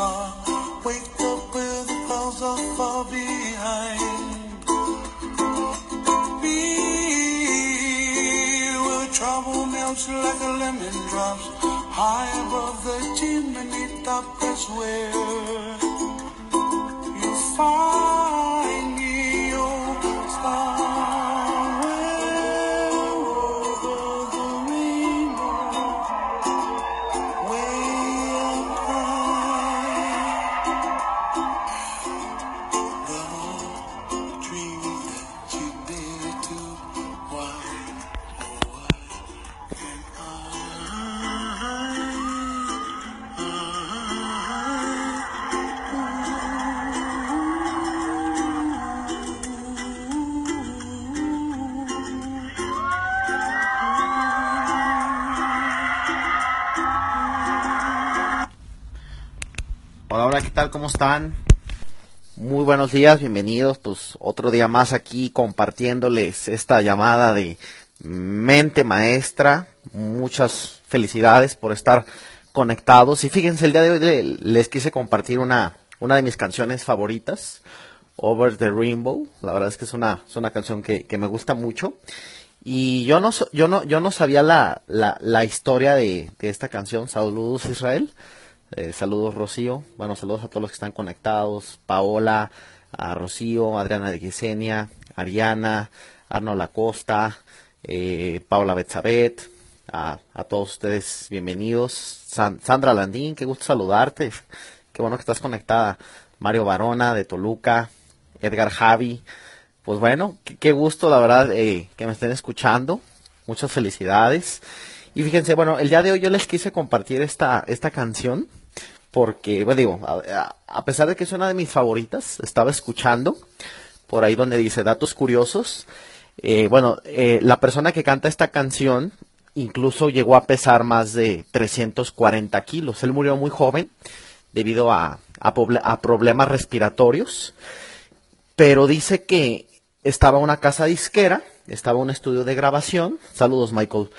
far. Wake up with the clouds are far behind. Be where trouble melts like a lemon drops. High above the chimney top, that's where you find. ¿Cómo están? Muy buenos días, bienvenidos. Pues otro día más aquí compartiéndoles esta llamada de mente maestra. Muchas felicidades por estar conectados. Y fíjense, el día de hoy les quise compartir una, una de mis canciones favoritas, Over the Rainbow. La verdad es que es una, es una canción que, que me gusta mucho. Y yo no, yo no, yo no sabía la, la, la historia de, de esta canción. Saludos Israel. Eh, saludos Rocío, bueno, saludos a todos los que están conectados, Paola, a Rocío, Adriana de Gisenia, Ariana, Arnold Acosta, eh, Paula Betzabet, a, a, todos ustedes bienvenidos. Sandra Landín, qué gusto saludarte, qué bueno que estás conectada. Mario Barona de Toluca, Edgar Javi, pues bueno, qué, gusto la verdad eh, que me estén escuchando, muchas felicidades. Y fíjense, bueno, el día de hoy yo les quise compartir esta, esta canción porque, bueno, digo, a, pesar de que es una de mis favoritas, estaba escuchando por ahí donde dice datos curiosos. Eh, bueno, eh, la persona que canta esta canción incluso llegó a pesar más de 340 kilos. Él murió muy joven debido a, problemas respiratorios, pero dice que estaba una casa disquera, estaba un estudio de grabación, saludos Michael,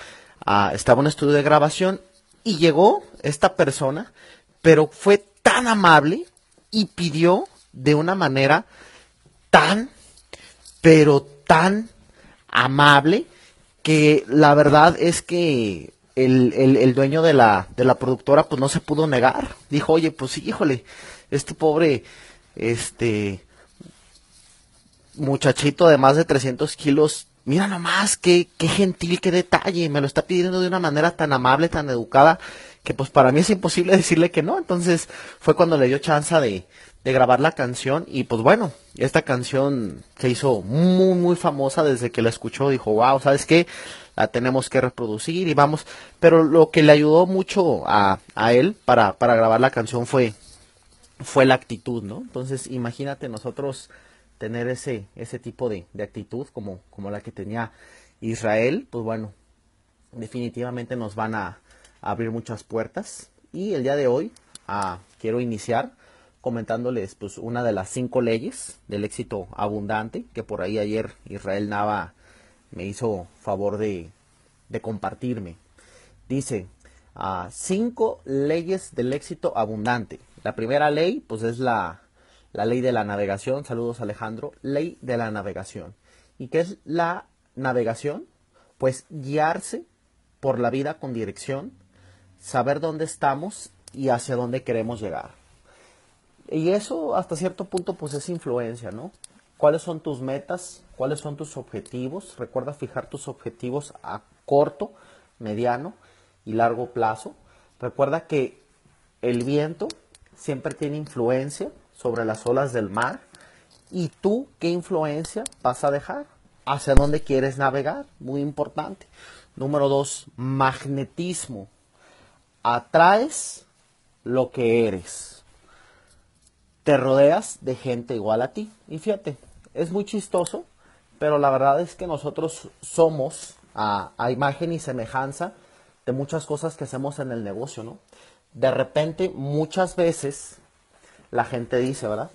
ah, estaba un estudio de grabación y llegó esta persona, pero fue tan amable y pidió de una manera tan, pero tan amable que la verdad es que el, el, dueño de la, de la productora pues no se pudo negar. Dijo, oye, pues sí, híjole, este pobre, este muchachito de más de 300 kilos, mira nomás, qué, qué gentil, qué detalle, me lo está pidiendo de una manera tan amable, tan educada, que pues para mí es imposible decirle que no. Entonces fue cuando le dio chance de, de grabar la canción y pues bueno, esta canción se hizo muy muy famosa desde que la escuchó, dijo, wow, ¿sabes qué? La tenemos que reproducir y vamos, pero lo que le ayudó mucho a, a él para, para grabar la canción fue, fue la actitud, ¿no? Entonces imagínate nosotros tener ese, ese tipo de, de actitud como, como la que tenía Israel, pues bueno, definitivamente nos van a, abrir muchas puertas y el día de hoy ah, quiero iniciar comentándoles pues una de las cinco leyes del éxito abundante que por ahí ayer Israel Nava me hizo favor de, compartirme. Dice, uh, cinco leyes del éxito abundante. La primera ley pues es la, la ley de la navegación. Saludos Alejandro. Ley de la navegación. ¿Y qué es la navegación? Pues guiarse por la vida con dirección, saber dónde estamos y hacia dónde queremos llegar. Y eso hasta cierto punto pues es influencia, ¿no? ¿Cuáles son tus metas? ¿Cuáles son tus objetivos? Recuerda fijar tus objetivos a corto, mediano y largo plazo. Recuerda que el viento siempre tiene influencia sobre las olas del mar. ¿Y tú qué influencia vas a dejar? ¿Hacia dónde quieres navegar? Muy importante. Número dos, magnetismo. Atraes lo que eres te rodeas de gente igual a ti. Y fíjate, es muy chistoso, pero la verdad es que nosotros somos a, imagen y semejanza de muchas cosas que hacemos en el negocio, ¿no? De repente, muchas veces, la gente dice, ¿verdad?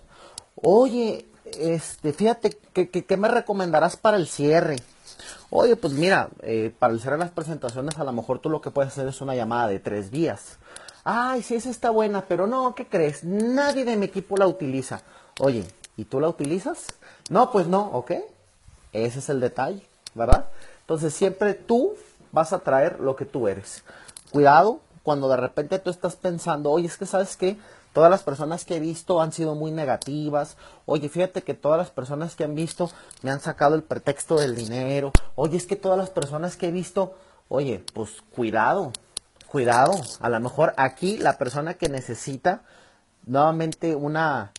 Oye, este, fíjate, ¿qué, me recomendarás para el cierre? Oye, pues mira, eh, para el cierre de las presentaciones, a lo mejor tú lo que puedes hacer es una llamada de tres días ay, sí, esa está buena, pero no, ¿qué crees? Nadie de mi equipo la utiliza. Oye, ¿y tú la utilizas? No, pues no, ¿ok? Ese es el detalle, ¿verdad? Entonces siempre tú vas a traer lo que tú eres. Cuidado cuando de repente tú estás pensando, oye, es que sabes qué, todas las personas que he visto han sido muy negativas. Oye, fíjate que todas las personas que han visto me han sacado el pretexto del dinero. Oye, es que todas las personas que he visto, oye, pues cuidado, cuidado, a lo mejor aquí la persona que necesita nuevamente una,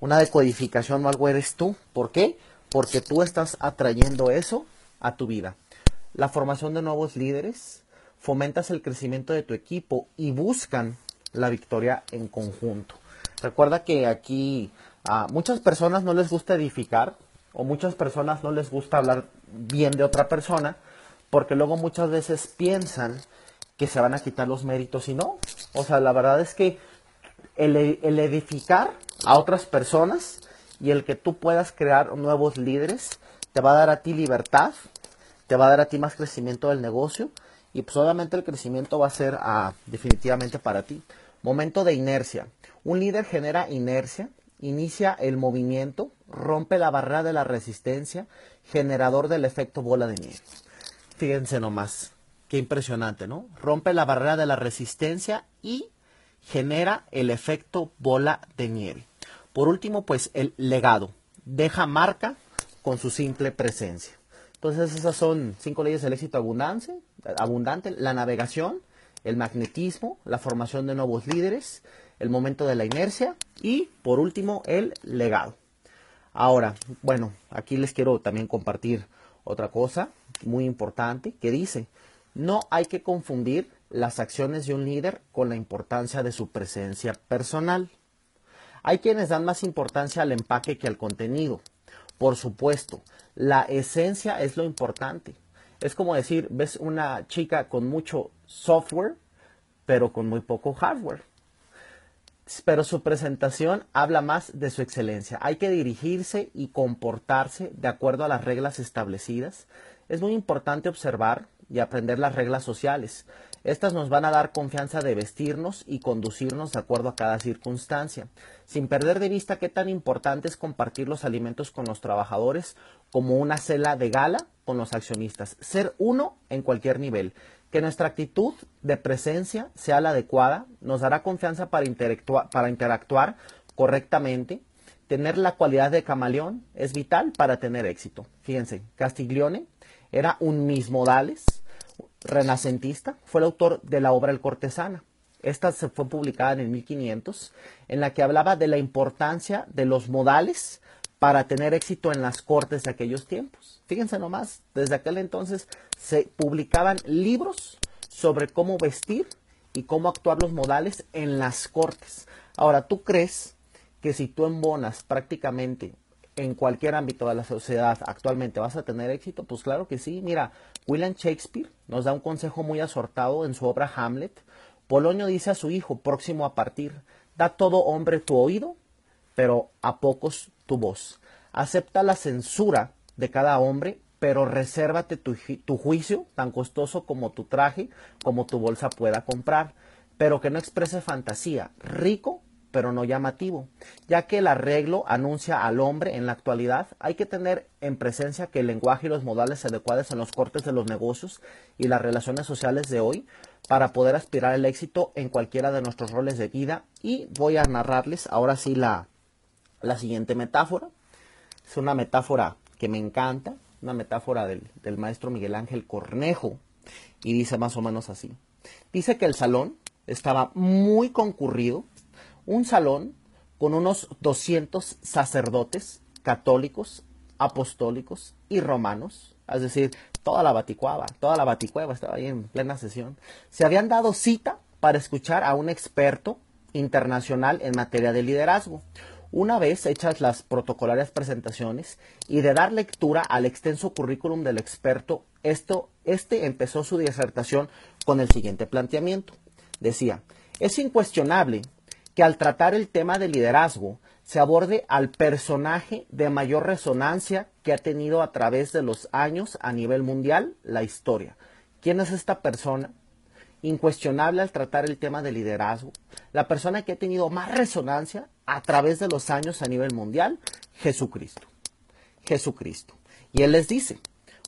una decodificación o algo eres tú. ¿Por qué? Porque tú estás atrayendo eso a tu vida. La formación de nuevos líderes, fomentas el crecimiento de tu equipo y buscan la victoria en conjunto. Recuerda que aquí a muchas personas no les gusta edificar o muchas personas no les gusta hablar bien de otra persona porque luego muchas veces piensan que se van a quitar los méritos y no. O sea, la verdad es que el, edificar a otras personas y el que tú puedas crear nuevos líderes te va a dar a ti libertad, te va a dar a ti más crecimiento del negocio y pues obviamente el crecimiento va a ser ah, definitivamente para ti. Momento de inercia. Un líder genera inercia, inicia el movimiento, rompe la barrera de la resistencia, generador del efecto bola de nieve. Fíjense nomás, Qué impresionante, ¿no? Rompe la barrera de la resistencia y genera el efecto bola de nieve. Por último, pues el legado. Deja marca con su simple presencia. Entonces esas son cinco leyes del éxito abundante, abundante, la navegación, el magnetismo, la formación de nuevos líderes, el momento de la inercia y por último el legado. Ahora, bueno, aquí les quiero también compartir otra cosa muy importante que dice, no hay que confundir las acciones de un líder con la importancia de su presencia personal. Hay quienes dan más importancia al empaque que al contenido. Por supuesto, la esencia es lo importante. Es como decir, ves una chica con mucho software, pero con muy poco hardware. Pero su presentación habla más de su excelencia. Hay que dirigirse y comportarse de acuerdo a las reglas establecidas. Es muy importante observar y aprender las reglas sociales. Estas nos van a dar confianza de vestirnos y conducirnos de acuerdo a cada circunstancia, sin perder de vista qué tan importante es compartir los alimentos con los trabajadores como una cela de gala con los accionistas, ser uno en cualquier nivel. Que nuestra actitud de presencia sea la adecuada nos dará confianza para, para interactuar correctamente. Tener la cualidad de camaleón es vital para tener éxito. Fíjense, Castiglione era un mismodales renacentista, fue el autor de la obra El Cortesana. Esta se fue publicada en el 1500, en la que hablaba de la importancia de los modales para tener éxito en las cortes de aquellos tiempos. Fíjense nomás, desde aquel entonces se publicaban libros sobre cómo vestir y cómo actuar los modales en las cortes. Ahora, ¿tú crees que si tú embonas prácticamente en cualquier ámbito de la sociedad actualmente vas a tener éxito? Pues claro que sí. Mira, William Shakespeare nos da un consejo muy asortado en su obra Hamlet. Polonio dice a su hijo, próximo a partir, da todo hombre tu oído, pero a pocos tu voz. Acepta la censura de cada hombre, pero resérvate tu, tu juicio, tan costoso como tu traje, como tu bolsa pueda comprar, pero que no exprese fantasía, rico pero no llamativo. Ya que el arreglo anuncia al hombre en la actualidad, hay que tener en presencia que el lenguaje y los modales adecuados en los cortes de los negocios y las relaciones sociales de hoy para poder aspirar al éxito en cualquiera de nuestros roles de vida. Y voy a narrarles ahora sí la, la siguiente metáfora. Es una metáfora que me encanta, una metáfora del, del maestro Miguel Ángel Cornejo, y dice más o menos así. Dice que el salón estaba muy concurrido un salón con unos 200 sacerdotes católicos, apostólicos y romanos, es decir, toda la baticuava, toda la baticueva estaba ahí en plena sesión, se habían dado cita para escuchar a un experto internacional en materia de liderazgo. Una vez hechas las protocolarias presentaciones y de dar lectura al extenso currículum del experto, esto, este empezó su disertación con el siguiente planteamiento. Decía, es incuestionable que al tratar el tema de liderazgo se aborde al personaje de mayor resonancia que ha tenido a través de los años a nivel mundial la historia. ¿Quién es esta persona? Incuestionable al tratar el tema de liderazgo. La persona que ha tenido más resonancia a través de los años a nivel mundial, Jesucristo. Jesucristo. Y él les dice,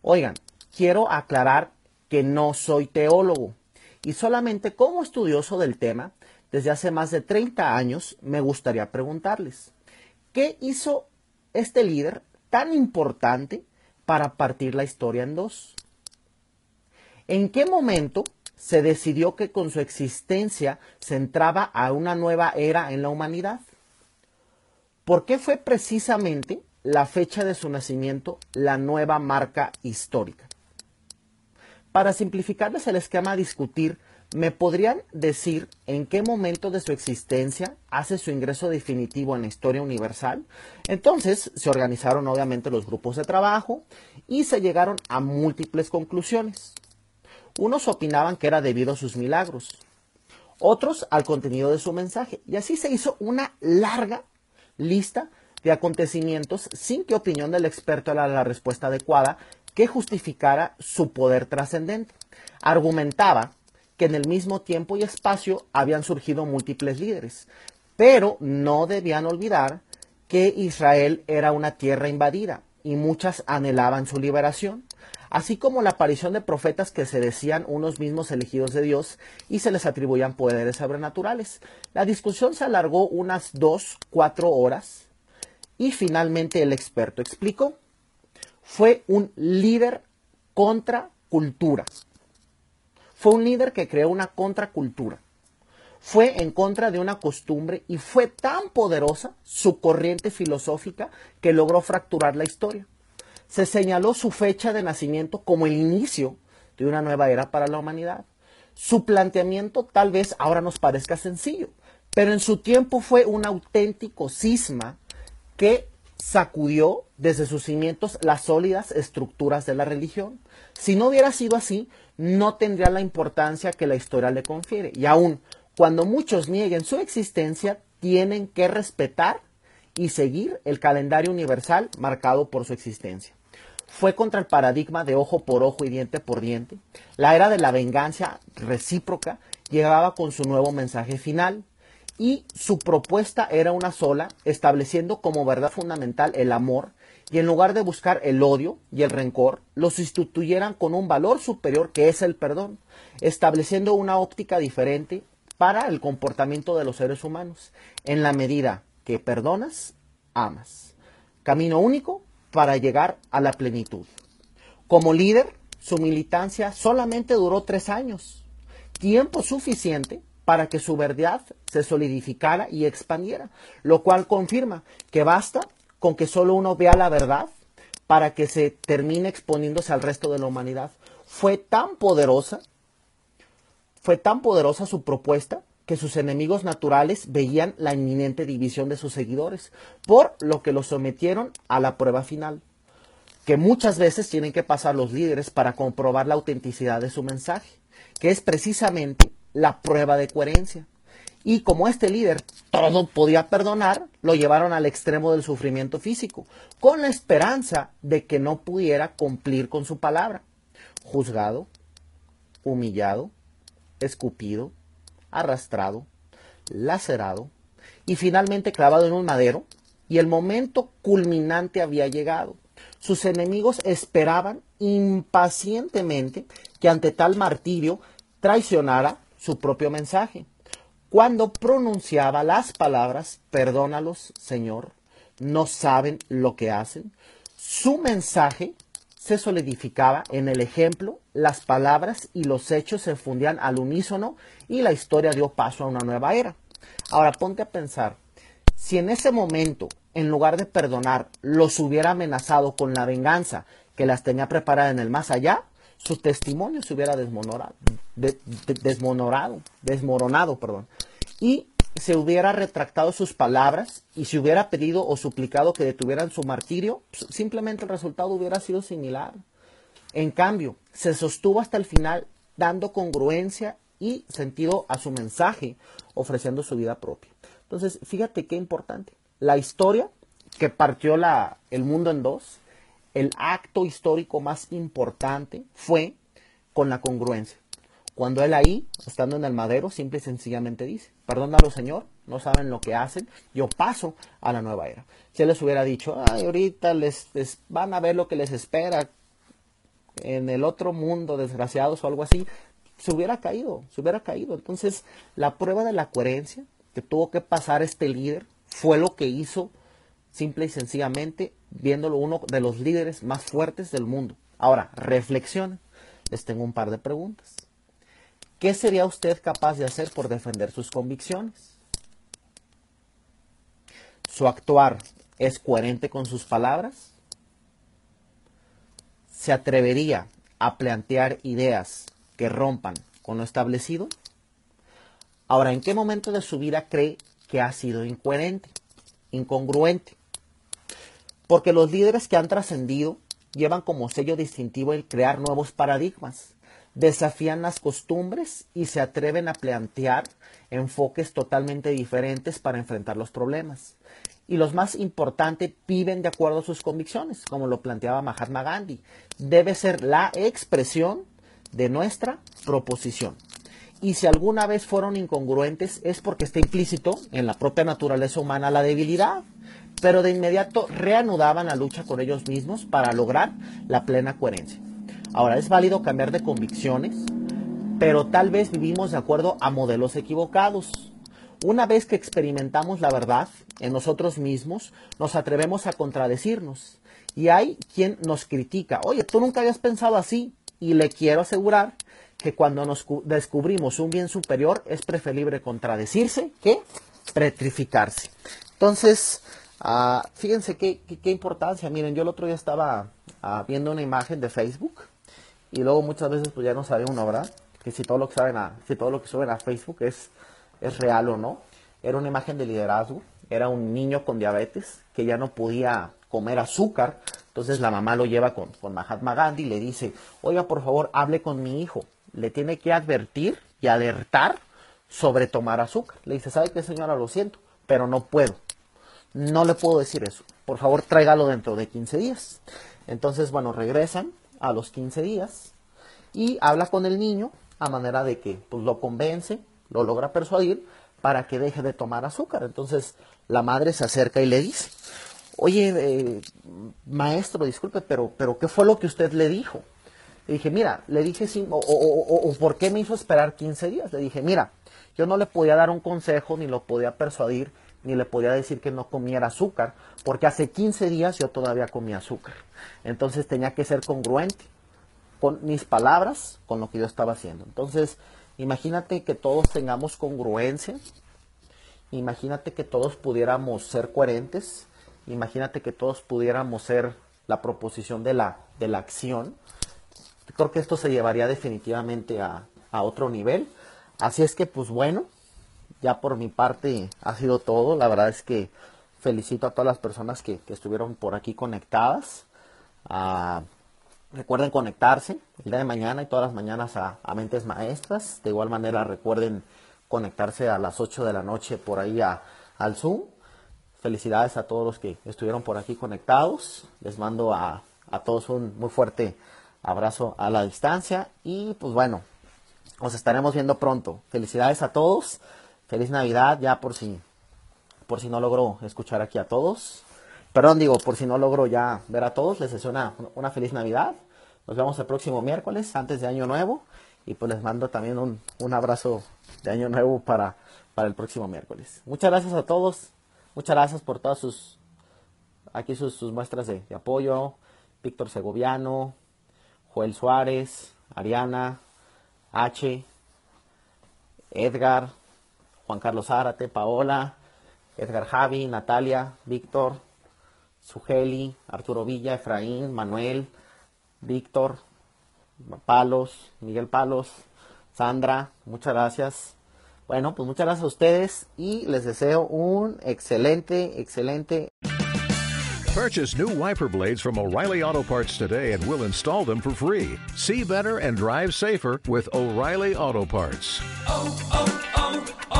oigan, quiero aclarar que no soy teólogo y solamente como estudioso del tema desde hace más de 30 años, me gustaría preguntarles, ¿qué hizo este líder tan importante para partir la historia en dos? ¿En qué momento se decidió que con su existencia se entraba a una nueva era en la humanidad? ¿Por qué fue precisamente la fecha de su nacimiento la nueva marca histórica? Para simplificarles el esquema a discutir, ¿Me podrían decir en qué momento de su existencia hace su ingreso definitivo en la historia universal? Entonces se organizaron obviamente los grupos de trabajo y se llegaron a múltiples conclusiones. Unos opinaban que era debido a sus milagros, otros al contenido de su mensaje. Y así se hizo una larga lista de acontecimientos sin que opinión del experto era la respuesta adecuada que justificara su poder trascendente. Argumentaba que en el mismo tiempo y espacio habían surgido múltiples líderes, pero no debían olvidar que Israel era una tierra invadida y muchas anhelaban su liberación, así como la aparición de profetas que se decían unos mismos elegidos de Dios y se les atribuían poderes sobrenaturales. La discusión se alargó unas dos, cuatro horas y finalmente el experto explicó. Fue un líder contra cultura. Fue un líder que creó una contracultura. Fue en contra de una costumbre y fue tan poderosa su corriente filosófica que logró fracturar la historia. Se señaló su fecha de nacimiento como el inicio de una nueva era para la humanidad. Su planteamiento tal vez ahora nos parezca sencillo, pero en su tiempo fue un auténtico cisma que sacudió desde sus cimientos las sólidas estructuras de la religión. Si no hubiera sido así, no tendría la importancia que la historia le confiere. Y aún cuando muchos nieguen su existencia, tienen que respetar y seguir el calendario universal marcado por su existencia. Fue contra el paradigma de ojo por ojo y diente por diente. La era de la venganza recíproca llegaba con su nuevo mensaje final y su propuesta era una sola, estableciendo como verdad fundamental el amor y en lugar de buscar el odio y el rencor, lo sustituyeran con un valor superior que es el perdón, estableciendo una óptica diferente para el comportamiento de los seres humanos. En la medida que perdonas, amas. Camino único para llegar a la plenitud. Como líder, su militancia solamente duró tres años, tiempo suficiente para que su verdad se solidificara y expandiera, lo cual confirma que basta con que solo uno vea la verdad para que se termine exponiéndose al resto de la humanidad. Fue tan poderosa, fue tan poderosa su propuesta que sus enemigos naturales veían la inminente división de sus seguidores, por lo que los sometieron a la prueba final, que muchas veces tienen que pasar los líderes para comprobar la autenticidad de su mensaje, que es precisamente la prueba de coherencia. Y como este líder todo podía perdonar, lo llevaron al extremo del sufrimiento físico, con la esperanza de que no pudiera cumplir con su palabra. Juzgado, humillado, escupido, arrastrado, lacerado y finalmente clavado en un madero, y el momento culminante había llegado. Sus enemigos esperaban impacientemente que ante tal martirio traicionara su propio mensaje. Cuando pronunciaba las palabras, perdónalos, Señor, no saben lo que hacen, su mensaje se solidificaba en el ejemplo, las palabras y los hechos se fundían al unísono y la historia dio paso a una nueva era. Ahora ponte a pensar, si en ese momento, en lugar de perdonar, los hubiera amenazado con la venganza que las tenía preparada en el más allá, su testimonio se hubiera desmonorado, desmonorado, desmoronado, perdón, y se hubiera retractado sus palabras y se hubiera pedido o suplicado que detuvieran su martirio, pues, simplemente el resultado hubiera sido similar. En cambio, se sostuvo hasta el final dando congruencia y sentido a su mensaje, ofreciendo su vida propia. Entonces, fíjate qué importante. La historia que partió la, el mundo en dos, el acto histórico más importante fue con la congruencia. Cuando él ahí, estando en el madero, simple y sencillamente dice, perdónalo Señor, no saben lo que hacen, yo paso a la nueva era. Si les hubiera dicho, ay, ahorita les, van a ver lo que les espera en el otro mundo, desgraciados o algo así, se hubiera caído, se hubiera caído. Entonces, la prueba de la coherencia que tuvo que pasar este líder fue lo que hizo simple y sencillamente viéndolo uno de los líderes más fuertes del mundo. Ahora, reflexionen. Les tengo un par de preguntas. ¿Qué sería usted capaz de hacer por defender sus convicciones? ¿Su actuar es coherente con sus palabras? ¿Se atrevería a plantear ideas que rompan con lo establecido? Ahora, ¿en qué momento de su vida cree que ha sido incoherente, incongruente? Porque los líderes que han trascendido llevan como sello distintivo el crear nuevos paradigmas desafían las costumbres y se atreven a plantear enfoques totalmente diferentes para enfrentar los problemas. Y los más importantes viven de acuerdo a sus convicciones, como lo planteaba Mahatma Gandhi. Debe ser la expresión de nuestra proposición. Y si alguna vez fueron incongruentes es porque está implícito en la propia naturaleza humana la debilidad, pero de inmediato reanudaban la lucha con ellos mismos para lograr la plena coherencia. Ahora, es válido cambiar de convicciones, pero tal vez vivimos de acuerdo a modelos equivocados. Una vez que experimentamos la verdad en nosotros mismos, nos atrevemos a contradecirnos. Y hay quien nos critica, oye, tú nunca habías pensado así. Y le quiero asegurar que cuando nos descubrimos un bien superior es preferible contradecirse que petrificarse. Entonces, uh, fíjense qué, qué, importancia. Miren, yo el otro día estaba uh, viendo una imagen de Facebook y luego muchas veces pues ya no sabe uno, ¿verdad? Que si todo lo que saben a, si todo lo que suben a Facebook es, es real o no. Era una imagen de liderazgo, era un niño con diabetes que ya no podía comer azúcar. Entonces la mamá lo lleva con, con Mahatma Gandhi y le dice, oiga, por favor, hable con mi hijo. Le tiene que advertir y alertar sobre tomar azúcar. Le dice, ¿sabe qué señora? Lo siento, pero no puedo. No le puedo decir eso. Por favor, tráigalo dentro de 15 días. Entonces, bueno, regresan a los 15 días y habla con el niño a manera de que pues, lo convence, lo logra persuadir para que deje de tomar azúcar. Entonces, la madre se acerca y le dice, oye, eh, maestro, disculpe, pero, pero ¿qué fue lo que usted le dijo? Le dije, mira, le dije, o, o, o, ¿por qué me hizo esperar 15 días? Le dije, mira, yo no le podía dar un consejo, ni lo podía persuadir, ni le podía decir que no comiera azúcar, porque hace 15 días yo todavía comía azúcar. Entonces tenía que ser congruente con mis palabras, con lo que yo estaba haciendo. Entonces, imagínate que todos tengamos congruencia, imagínate que todos pudiéramos ser coherentes, imagínate que todos pudiéramos ser la proposición de la, de la acción. Creo que esto se llevaría definitivamente a, a otro nivel. Así es que, pues bueno, ya por mi parte ha sido todo. La verdad es que felicito a todas las personas que, estuvieron por aquí conectadas. Ah, recuerden conectarse el día de mañana y todas las mañanas a, Mentes Maestras. De igual manera recuerden conectarse a las 8 de la noche por ahí al Zoom. Felicidades a todos los que estuvieron por aquí conectados. Les mando a, a todos un muy fuerte abrazo a la distancia. Y pues bueno, nos estaremos viendo pronto. Felicidades a todos. Feliz Navidad, ya por si, por si no logro escuchar aquí a todos. Perdón, digo, por si no logro ya ver a todos, les deseo una, una feliz Navidad. Nos vemos el próximo miércoles, antes de Año Nuevo. Y pues les mando también un, un abrazo de Año Nuevo para, para el próximo miércoles. Muchas gracias a todos. Muchas gracias por todas sus, aquí sus, muestras de apoyo. Víctor Segoviano, Joel Suárez, Ariana, H, Edgar, Juan Carlos Zárate, Paola, Edgar Javi, Natalia, Víctor, Sugeli, Arturo Villa, Efraín, Manuel, Víctor, Palos, Miguel Palos, Sandra, muchas gracias. Bueno, pues muchas gracias a ustedes y les deseo un excelente, excelente. Purchase new wiper blades from O'Reilly Auto Parts today and we'll install them for free. See better and drive safer with O'Reilly Auto Parts. Oh, oh,